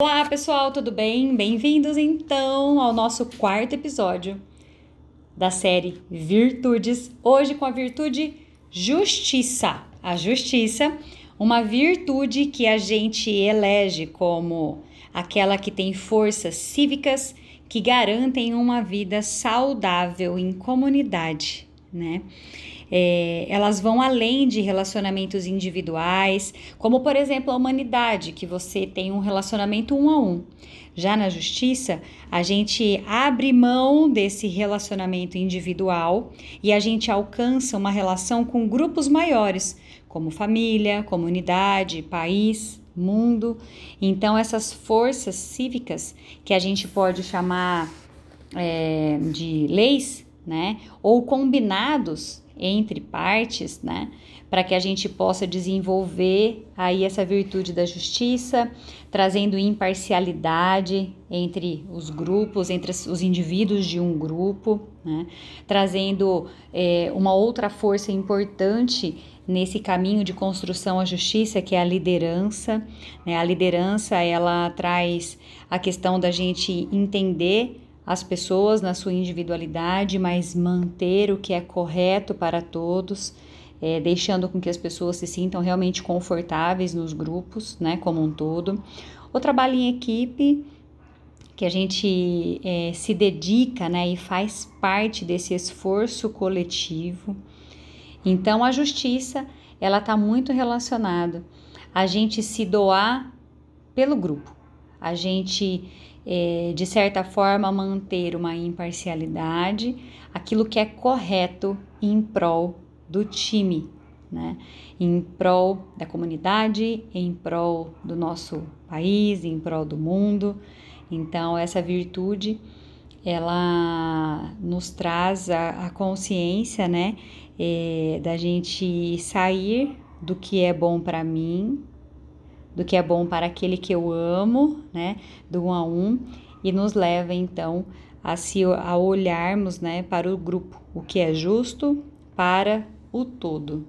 Olá pessoal, tudo bem? Bem-vindos então ao nosso quarto episódio da série Virtudes. Hoje com a virtude justiça. A justiça, uma virtude que a gente elege como aquela que tem forças cívicas que garantem uma vida saudável em comunidade, né? É, elas vão além de relacionamentos individuais, como por exemplo a humanidade, que você tem um relacionamento um a um. Já na justiça, a gente abre mão desse relacionamento individual e a gente alcança uma relação com grupos maiores, como família, comunidade, país, mundo. Então, essas forças cívicas que a gente pode chamar é, de leis, né, ou combinados entre partes, né, para que a gente possa desenvolver aí essa virtude da justiça, trazendo imparcialidade entre os grupos, entre os indivíduos de um grupo, né, trazendo é, uma outra força importante nesse caminho de construção à justiça, que é a liderança. Né? A liderança ela traz a questão da gente entender as pessoas na sua individualidade, mas manter o que é correto para todos, é, deixando com que as pessoas se sintam realmente confortáveis nos grupos, né, como um todo. O trabalho em equipe, que a gente é, se dedica, né, e faz parte desse esforço coletivo. Então, a justiça, ela está muito relacionada a gente se doar pelo grupo, a gente é, de certa forma, manter uma imparcialidade, aquilo que é correto em prol do time, né? em prol da comunidade, em prol do nosso país, em prol do mundo. Então, essa virtude ela nos traz a, a consciência, né, é, da gente sair do que é bom para mim, do que é bom para aquele que eu amo, né, do um a um, e nos leva então a se a olharmos, né, para o grupo, o que é justo para o todo.